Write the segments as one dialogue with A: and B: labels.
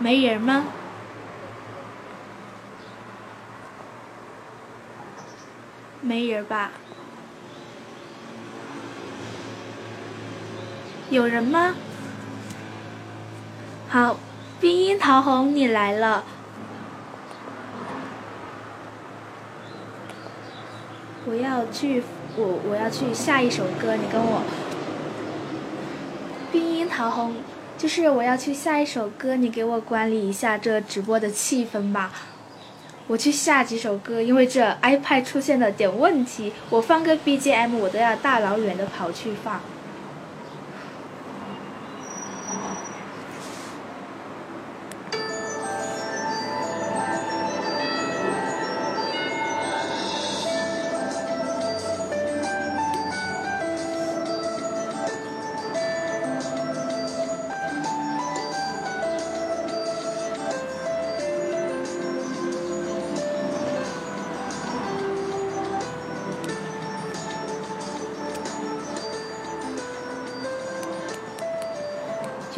A: 没人吗？没人吧？有人吗？好，冰樱桃红，你来了。我要去，我我要去下一首歌，你跟我。冰樱桃红，就是我要去下一首歌，你给我管理一下这直播的气氛吧。我去下几首歌，因为这 iPad 出现了点问题，我放个 BGM 我都要大老远的跑去放。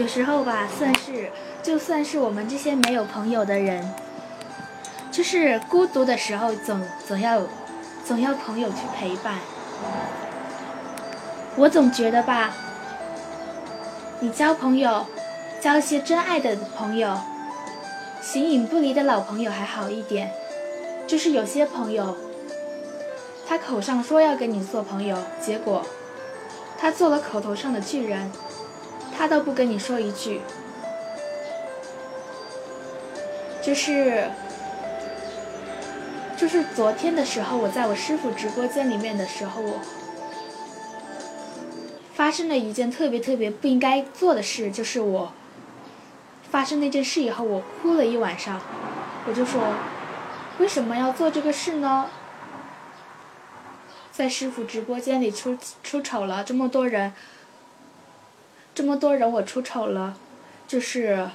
A: 有时候吧，算是就算是我们这些没有朋友的人，就是孤独的时候，总总要总要朋友去陪伴。我总觉得吧，你交朋友，交一些真爱的朋友，形影不离的老朋友还好一点。就是有些朋友，他口上说要跟你做朋友，结果他做了口头上的巨人。他都不跟你说一句，就是就是昨天的时候，我在我师傅直播间里面的时候，我发生了一件特别特别不应该做的事，就是我发生那件事以后，我哭了一晚上，我就说为什么要做这个事呢？在师傅直播间里出出丑了，这么多人。这么多人，我出丑了，就是，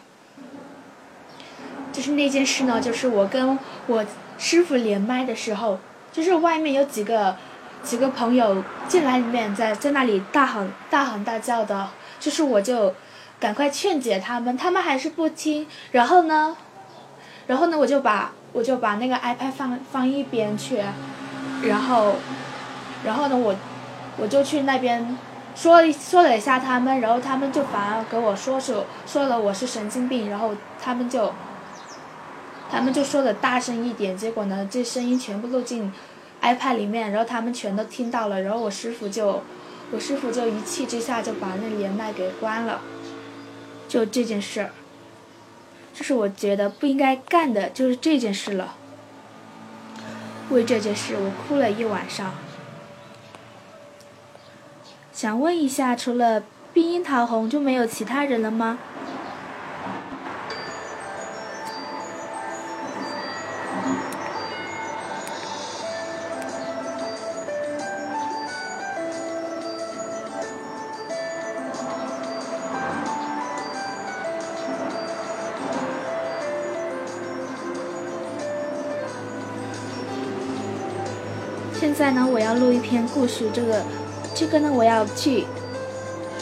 A: 就是那件事呢，就是我跟我师傅连麦的时候，就是外面有几个几个朋友进来里面，在在那里大喊大喊大叫的，就是我就赶快劝解他们，他们还是不听，然后呢，然后呢，我就把我就把那个 iPad 放放一边去，然后，然后呢，我我就去那边。说说了一下他们，然后他们就反而给我说说说了我是神经病，然后他们就，他们就说的大声一点，结果呢，这声音全部录进 iPad 里面，然后他们全都听到了，然后我师傅就，我师傅就一气之下就把那连麦给关了，就这件事儿，就是我觉得不应该干的就是这件事了，为这件事我哭了一晚上。想问一下，除了碧樱桃红就没有其他人了吗？现在呢，我要录一篇故事，这个。这个呢，我要去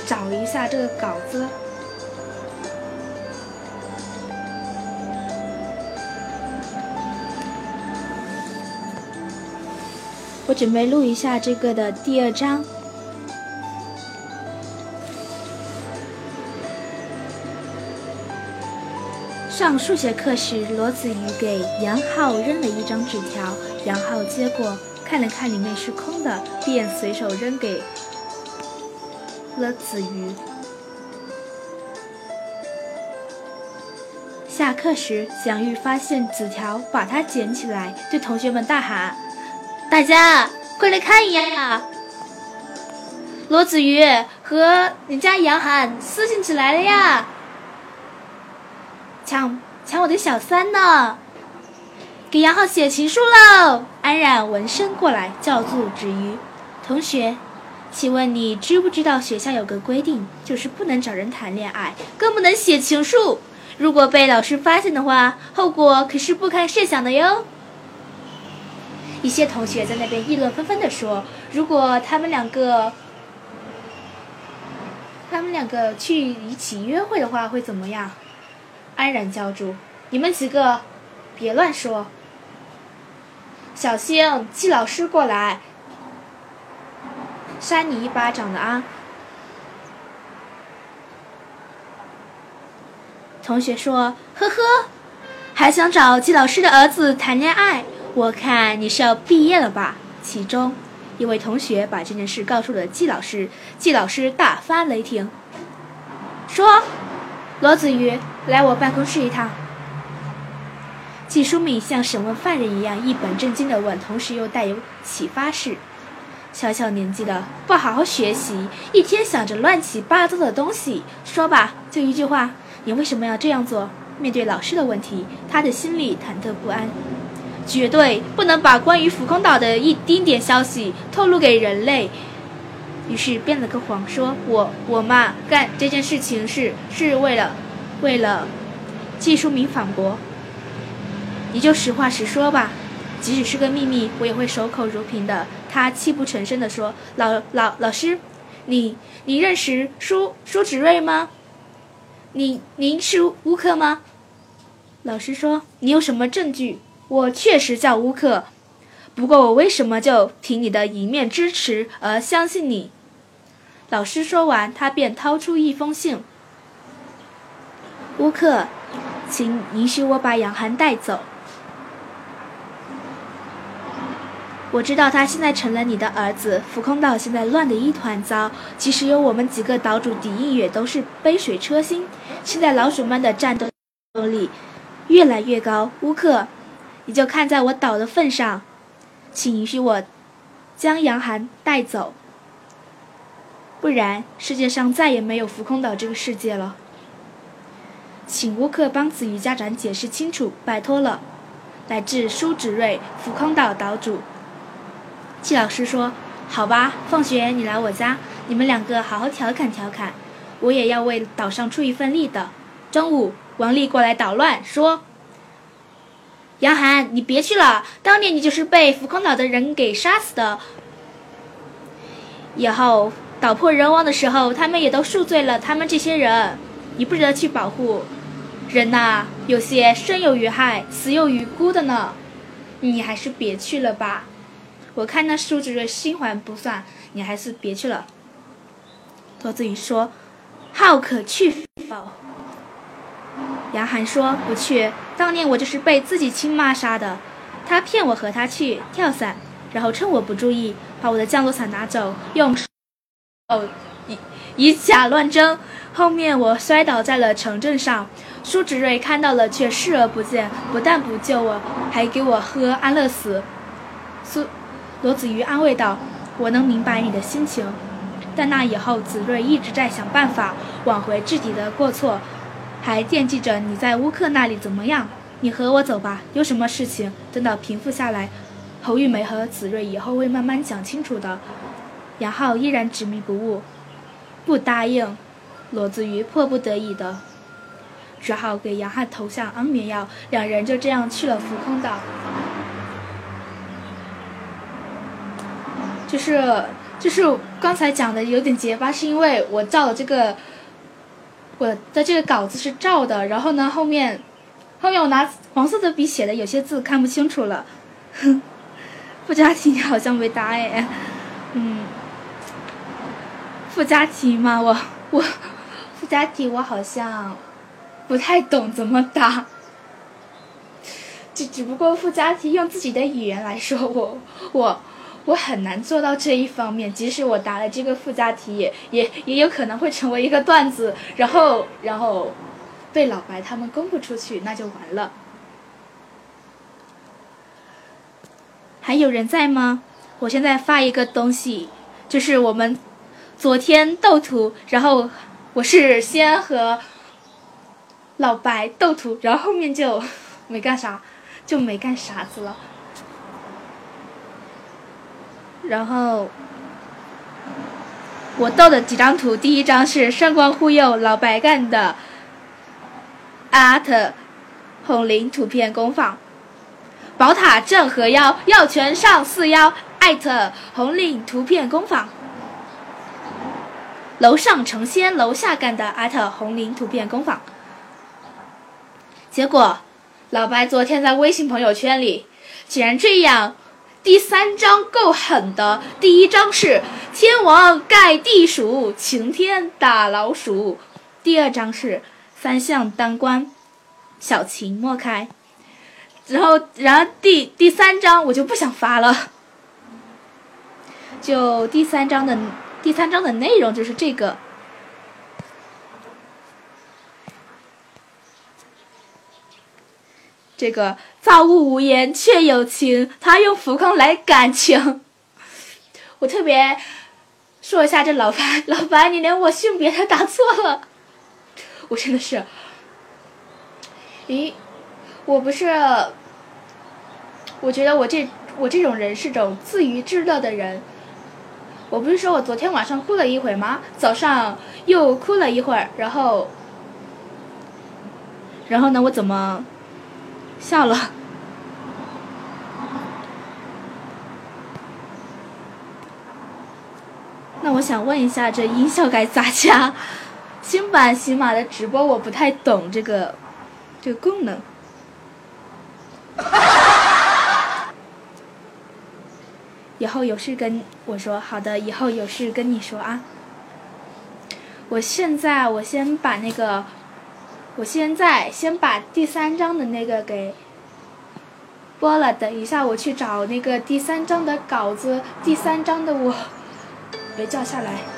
A: 找一下这个稿子。我准备录一下这个的第二章。上数学课时，罗子瑜给杨浩扔了一张纸条，杨浩接过。看了看里面是空的，便随手扔给了子瑜。下课时，蒋玉发现纸条，把它捡起来，对同学们大喊：“大家快来看一眼啊！罗子瑜和你家杨涵私信起来了呀！抢抢我的小三呢！”给杨浩写情书喽！安然闻声过来，叫住子瑜同学，请问你知不知道学校有个规定，就是不能找人谈恋爱，更不能写情书。如果被老师发现的话，后果可是不堪设想的哟。一些同学在那边议论纷纷地说：“如果他们两个，他们两个去一起约会的话，会怎么样？”安然叫住：“你们几个，别乱说，小心季老师过来，扇你一巴掌的啊！”同学说：“呵呵，还想找季老师的儿子谈恋爱？我看你是要毕业了吧？”其中一位同学把这件事告诉了季老师，季老师大发雷霆，说：“罗子瑜，来我办公室一趟。”季淑敏像审问犯人一样一本正经地问，同时又带有启发式：“小小年纪的不好好学习，一天想着乱七八糟的东西，说吧，就一句话。”你为什么要这样做？面对老师的问题，他的心里忐忑不安，绝对不能把关于浮空岛的一丁点消息透露给人类。于是编了个谎，说我我妈干这件事情是是为了，为了。季书明反驳：“你就实话实说吧，即使是个秘密，我也会守口如瓶的。”他泣不成声地说：“老老老师，你你认识舒舒芷睿吗？”你您是乌克吗？老师说：“你有什么证据？”我确实叫乌克，不过我为什么就凭你的一面之词而相信你？老师说完，他便掏出一封信：“乌克，请允许我把杨涵带走。”我知道他现在成了你的儿子。浮空岛现在乱得一团糟，即使有我们几个岛主抵御，也都是杯水车薪。现在老鼠们的战斗力越来越高。乌克，你就看在我岛的份上，请允许我将杨涵带走，不然世界上再也没有浮空岛这个世界了。请乌克帮子瑜家长解释清楚，拜托了。来自舒芷睿，浮空岛岛主。季老师说：“好吧，放学你来我家，你们两个好好调侃调侃，我也要为岛上出一份力的。”中午，王丽过来捣乱，说：“杨涵，你别去了，当年你就是被浮空岛的人给杀死的。以后岛破人亡的时候，他们也都恕罪了。他们这些人，你不值得去保护。人呐，有些生有余害，死有余辜的呢。你还是别去了吧。”我看那舒芷睿心怀不算，你还是别去了。罗子宇说：“好可去否？”杨涵说：“不去。当年我就是被自己亲妈杀的，他骗我和他去跳伞，然后趁我不注意把我的降落伞拿走，用哦以以假乱真。后面我摔倒在了城镇上，舒芷睿看到了却视而不见，不但不救我，还给我喝安乐死。”苏。罗子瑜安慰道：“我能明白你的心情，但那以后，子睿一直在想办法挽回自己的过错，还惦记着你在乌克那里怎么样。你和我走吧，有什么事情等到平复下来，侯玉梅和子睿以后会慢慢讲清楚的。”杨浩依然执迷不悟，不答应。罗子瑜迫不得已的，只好给杨汉投下安眠药，两人就这样去了浮空岛。就是就是刚才讲的有点结巴，是因为我照的这个，我的这个稿子是照的，然后呢后面，后面我拿黄色的笔写的，有些字看不清楚了。附加题好像没答哎，嗯，附加题嘛，我我附加题我好像不太懂怎么答，只只不过附加题用自己的语言来说，我我。我很难做到这一方面，即使我答了这个附加题，也也也有可能会成为一个段子，然后然后被老白他们公布出去，那就完了。还有人在吗？我现在发一个东西，就是我们昨天斗图，然后我是先和老白斗图，然后后面就没干啥，就没干啥子了。然后，我斗的几张图，第一张是上官忽悠老白干的，阿特红灵图片工坊，宝塔镇河妖药泉上四妖艾特红领图片工坊，楼上成仙楼下干的艾特红领图片工坊，结果，老白昨天在微信朋友圈里，竟然这样。第三章够狠的，第一章是天王盖地鼠，晴天打老鼠；第二章是三相当关，小情莫开。然后，然后第第三章我就不想发了。就第三章的第三章的内容就是这个。这个造物无言却有情，他用浮空来感情。我特别说一下这老白，老白你连我性别都打错了，我真的是。咦，我不是，我觉得我这我这种人是种自娱自乐的人。我不是说我昨天晚上哭了一会吗？早上又哭了一会儿，然后，然后呢？我怎么？笑了，那我想问一下，这音效该咋加？新版喜马的直播我不太懂这个这个功能。以后有事跟我说，好的，以后有事跟你说啊。我现在我先把那个。我现在先把第三章的那个给播了，等一下我去找那个第三章的稿子，第三章的我没叫下来。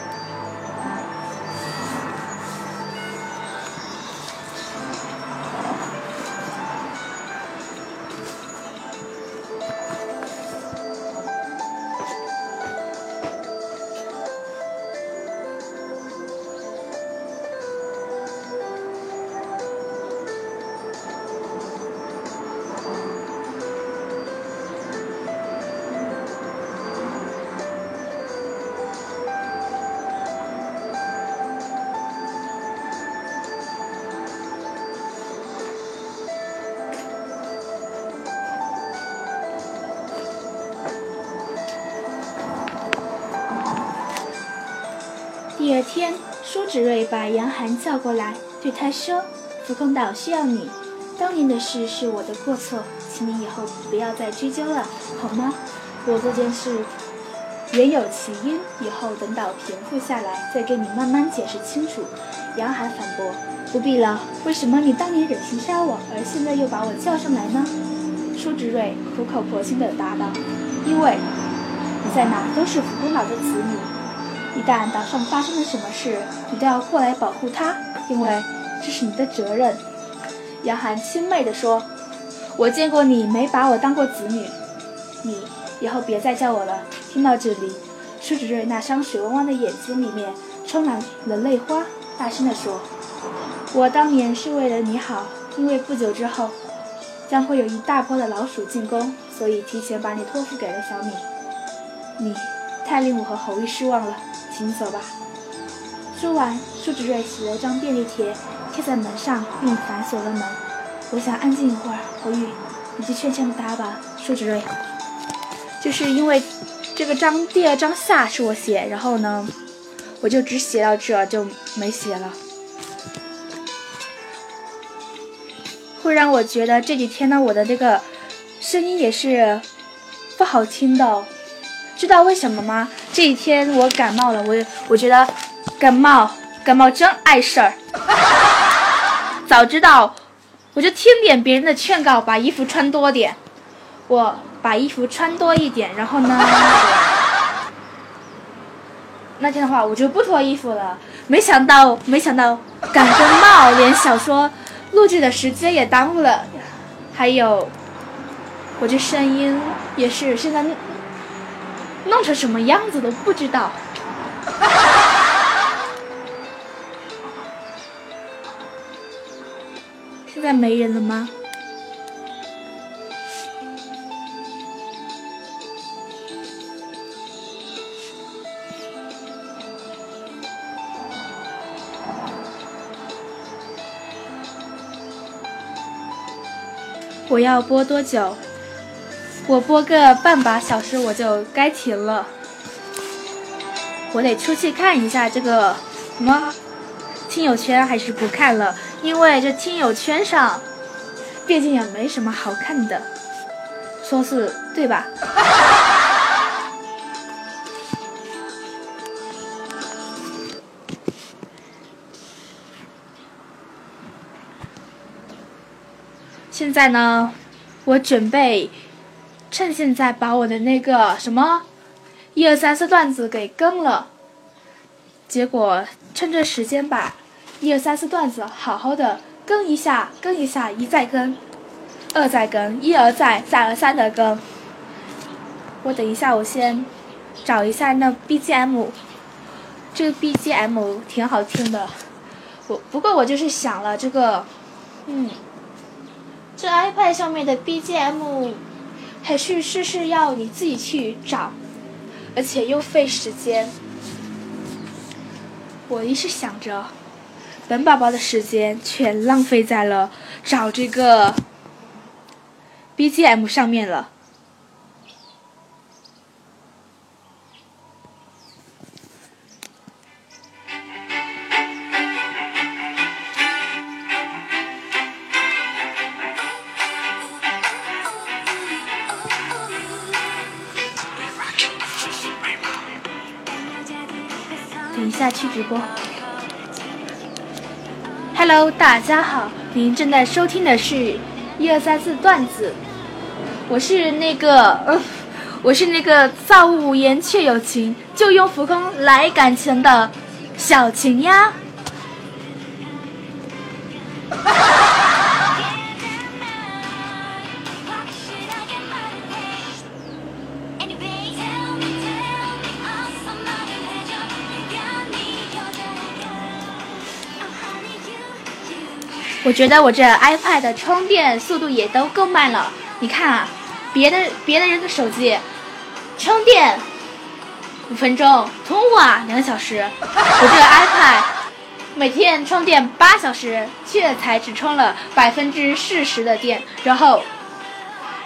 A: 芷瑞把杨涵叫过来，对他说：“福空岛需要你，当年的事是我的过错，请你以后不要再追究了，好吗？我这件事原有其因，以后等到平复下来再给你慢慢解释清楚。”杨涵反驳：“不必了，为什么你当年忍心杀我，而现在又把我叫上来呢？”舒芷瑞苦口婆心地答道：“因为你在哪都是福空岛的子女。”一旦岛上发生了什么事，你都要过来保护他，因为这是你的责任。”杨涵轻蔑地说，“我见过你没把我当过子女，你以后别再叫我了。”听到这里，舒芷睿那双水汪汪的眼睛里面充满了泪花，大声地说：“我当年是为了你好，因为不久之后将会有一大波的老鼠进攻，所以提前把你托付给了小米。你太令我和侯玉失望了。”请走吧。说完，舒芷睿写了张便利贴，贴在门上，并反锁了门。我想安静一会儿，侯玉，你去劝劝他吧。舒芷睿，就是因为这个章第二章下是我写，然后呢，我就只写到这就没写了，会让我觉得这几天呢，我的这个声音也是不好听的。知道为什么吗？这几天我感冒了，我我觉得感冒感冒真碍事儿。早知道我就听点别人的劝告，把衣服穿多点。我把衣服穿多一点，然后呢，那天的话我就不脱衣服了。没想到没想到感个冒，连小说录制的时间也耽误了，还有我这声音也是现在。弄成什么样子都不知道。现在没人了吗？我要播多久？我播个半把小时我就该停了，我得出去看一下这个什么听友圈，还是不看了，因为这听友圈上毕竟也没什么好看的，说是对吧？现在呢，我准备趁现在把我的那个什么一二三四段子给更了，结果趁这时间把一二三四段子好好的更一下，更一下，一再更，二再更，一而再，再而三的更。我等一下，我先找一下那 BGM，这个 BGM 挺好听的。我不过我就是想了这个，嗯。这 iPad 上面的 BGM，还是事事要你自己去找，而且又费时间。我一是想着，本宝宝的时间全浪费在了找这个 BGM 上面了。下去直播。Hello，大家好，您正在收听的是一二三四段子，我是那个，我是那个造物言却有情，就用浮空来感情的小情呀。我觉得我这 iPad 的充电速度也都够慢了。你看啊，别的别的人的手机充电五分钟，通话两小时，我这 iPad 每天充电八小时，却才只充了百分之四十的电，然后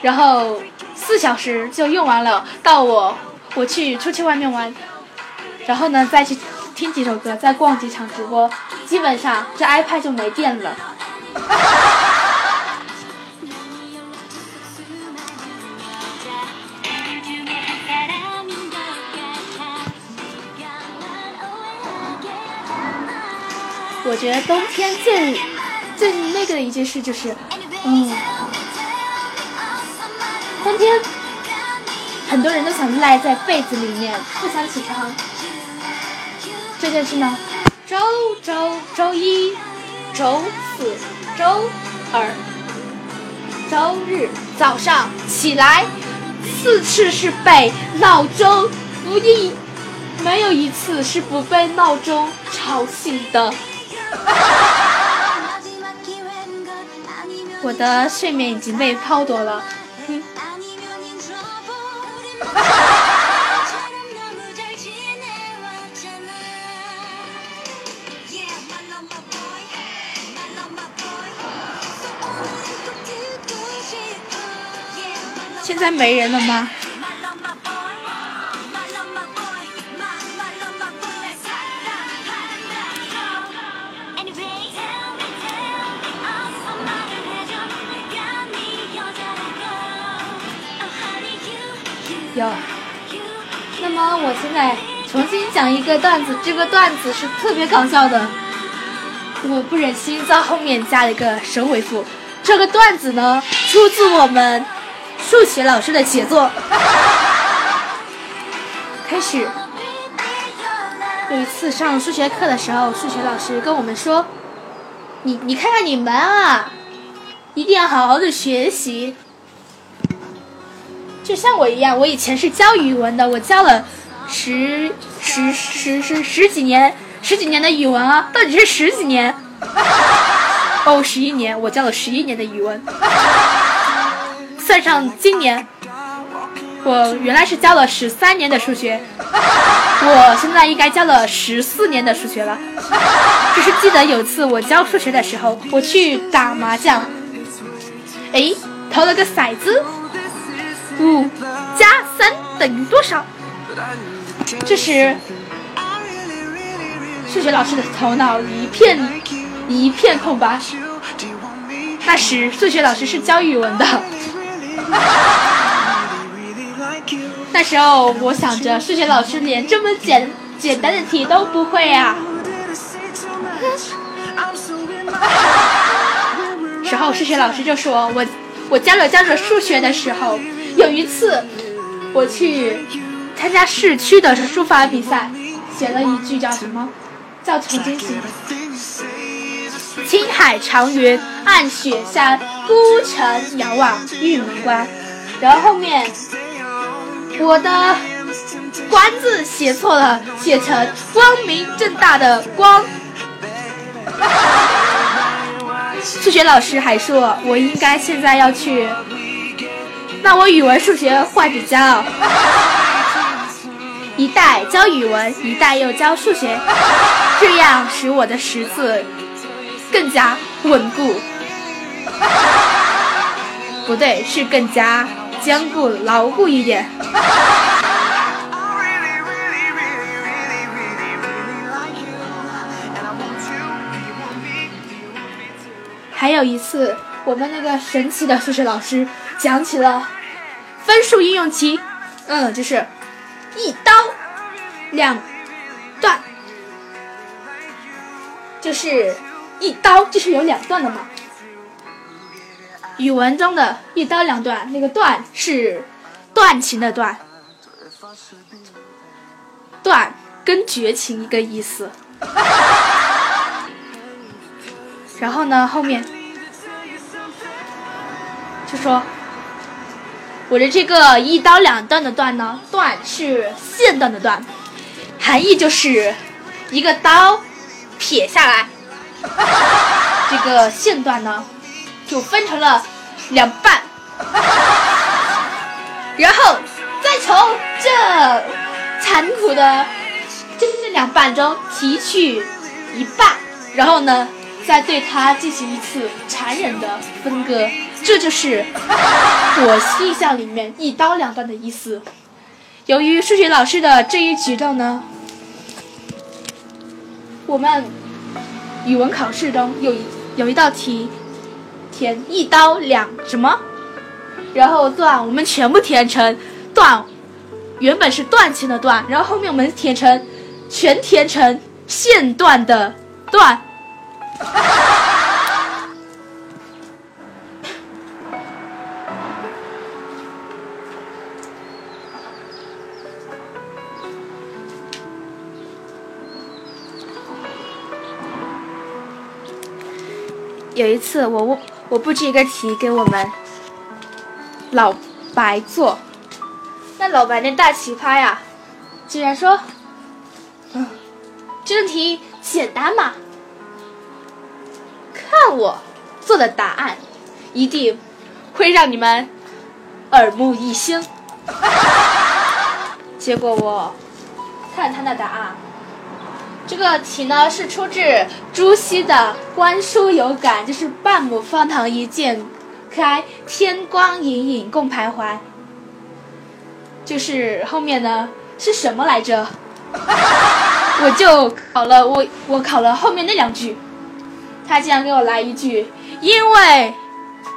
A: 然后四小时就用完了。到我我去出去外面玩，然后呢再去听几首歌，再逛几场直播，基本上这 iPad 就没电了。我觉得冬天最最那个的一件事就是，嗯，冬天很多人都想赖在被子里面，不想起床。这件事呢，周周周一、周四。周二、周日早上起来四次是被闹钟不应，没有一次是不被闹钟吵醒的。我的睡眠已经被剥夺了。在没人了吗？有。那么我现在重新讲一个段子，这个段子是特别搞笑的。我不忍心在后面加了一个神回复。这个段子呢，出自我们。数学老师的写作开始。有一次上数学课的时候，数学老师跟我们说：“你你看看你们啊，一定要好好的学习。就像我一样，我以前是教语文的，我教了十十十十十几年十几年的语文啊，到底是十几年？哦，十一年，我教了十一年的语文。”算上今年，我原来是教了十三年的数学，我现在应该教了十四年的数学了。只是记得有次我教数学的时候，我去打麻将，哎，投了个骰子，五加三等于多少？这时，数学老师的头脑一片一片空白。那时数学老师是教语文的。那时候我想着，数学老师连这么简简单的题都不会啊。时候数学老师就说我，我教着教着数学的时候，有一次我去参加市区的书法比赛，写了一句叫什么？叫曾经写青海长云暗雪山，孤城遥望玉门关。然后后面我的“关”字写错了，写成光明正大的“光”。数学老师还说我应该现在要去，那我语文、数学换着教，一代教语文，一代又教数学，这样使我的识字更加稳固。不对，是更加坚固、牢固一点。还有一次，我们那个神奇的数学老师讲起了分数应用题，嗯，就是一刀两断，就是一刀就是有两段的嘛。语文中的一刀两断，那个断是断情的断，断跟绝情一个意思。然后呢，后面就说我的这个一刀两断的断呢，断是线段的断，含义就是一个刀撇下来，这个线段呢就分成了两半，然后再从这残酷的这这两半中提取一半，然后呢。再对它进行一次残忍的分割，这就是我印象里面一刀两断的意思。由于数学老师的这一举动呢，我们语文考试中有一有一道题填一刀两什么，然后段我们全部填成段，原本是断情的段，然后后面我们填成全填成线段的段。有一次，我我我布置一个题给我们老白做，那老白那大奇葩呀，竟然说：“嗯，这题简单嘛。”看我做的答案，一定会让你们耳目一新。结果我看他那答案，这个题呢是出自朱熹的《观书有感》，就是“半亩方塘一鉴开，天光隐隐共徘徊”。就是后面呢是什么来着？我就考了我我考了后面那两句。他竟然给我来一句：“因为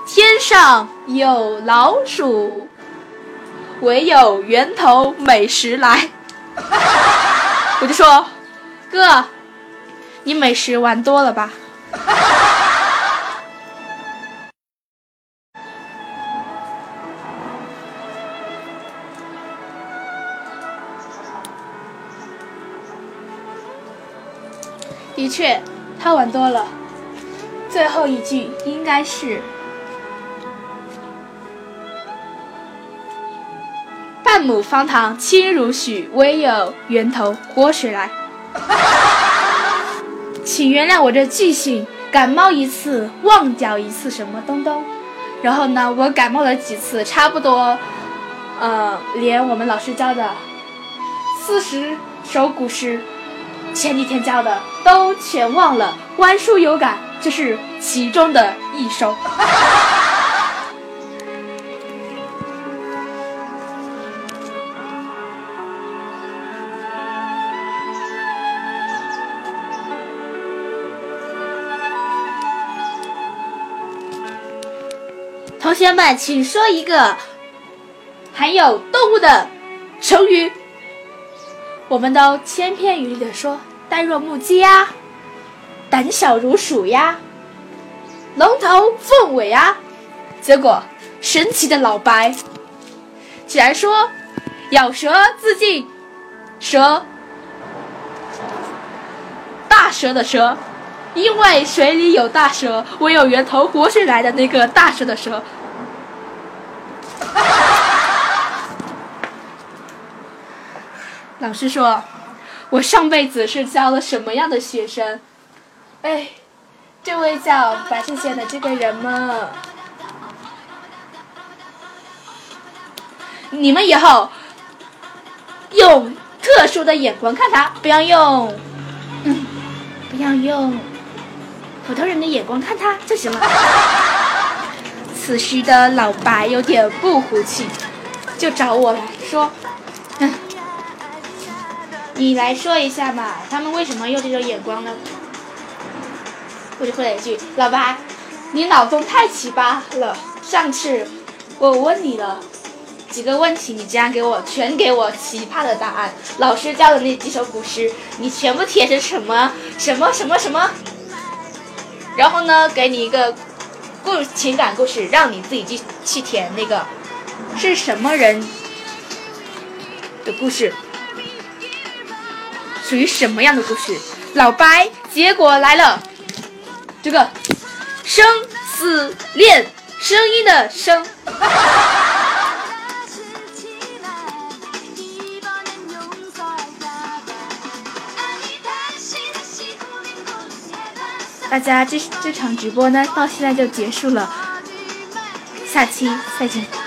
A: 天上有老鼠，唯有源头美食来。”我就说：“哥，你美食玩多了吧？” 的确，他玩多了。最后一句应该是“半亩方塘清如许，唯有源头活水来”。请原谅我这记性，感冒一次忘掉一次什么东东。然后呢，我感冒了几次，差不多，呃，连我们老师教的四十首古诗，前几天教的都全忘了。观书有感。这是其中的一首。同学们，请说一个含有动物的成语。我们都千篇一律的说“呆若木鸡”呀，“胆小如鼠”呀，“龙头凤尾”呀。结果，神奇的老白竟然说“咬舌自尽”，蛇，大蛇的蛇。因为水里有大蛇，唯有源头活水来的那个大蛇的蛇。老师说：“我上辈子是教了什么样的学生？”哎，这位叫白线线的这个人嘛，你们以后用特殊的眼光看他，不要用，嗯，不要用。普通人的眼光看他就行了。此时的老白有点不服气，就找我来说：“，你来说一下嘛，他们为什么用这种眼光呢？”我就回了一句：“老白，你脑洞太奇葩了。上次我问你了几个问题，你竟然给我全给我奇葩的答案。老师教的那几首古诗，你全部填成什么什么什么什么？”然后呢，给你一个故情感故事，让你自己去去填那个是什么人的故事，属于什么样的故事？老白，结果来了，这个生死恋，声音的声。大家这这场直播呢，到现在就结束了，下期再见。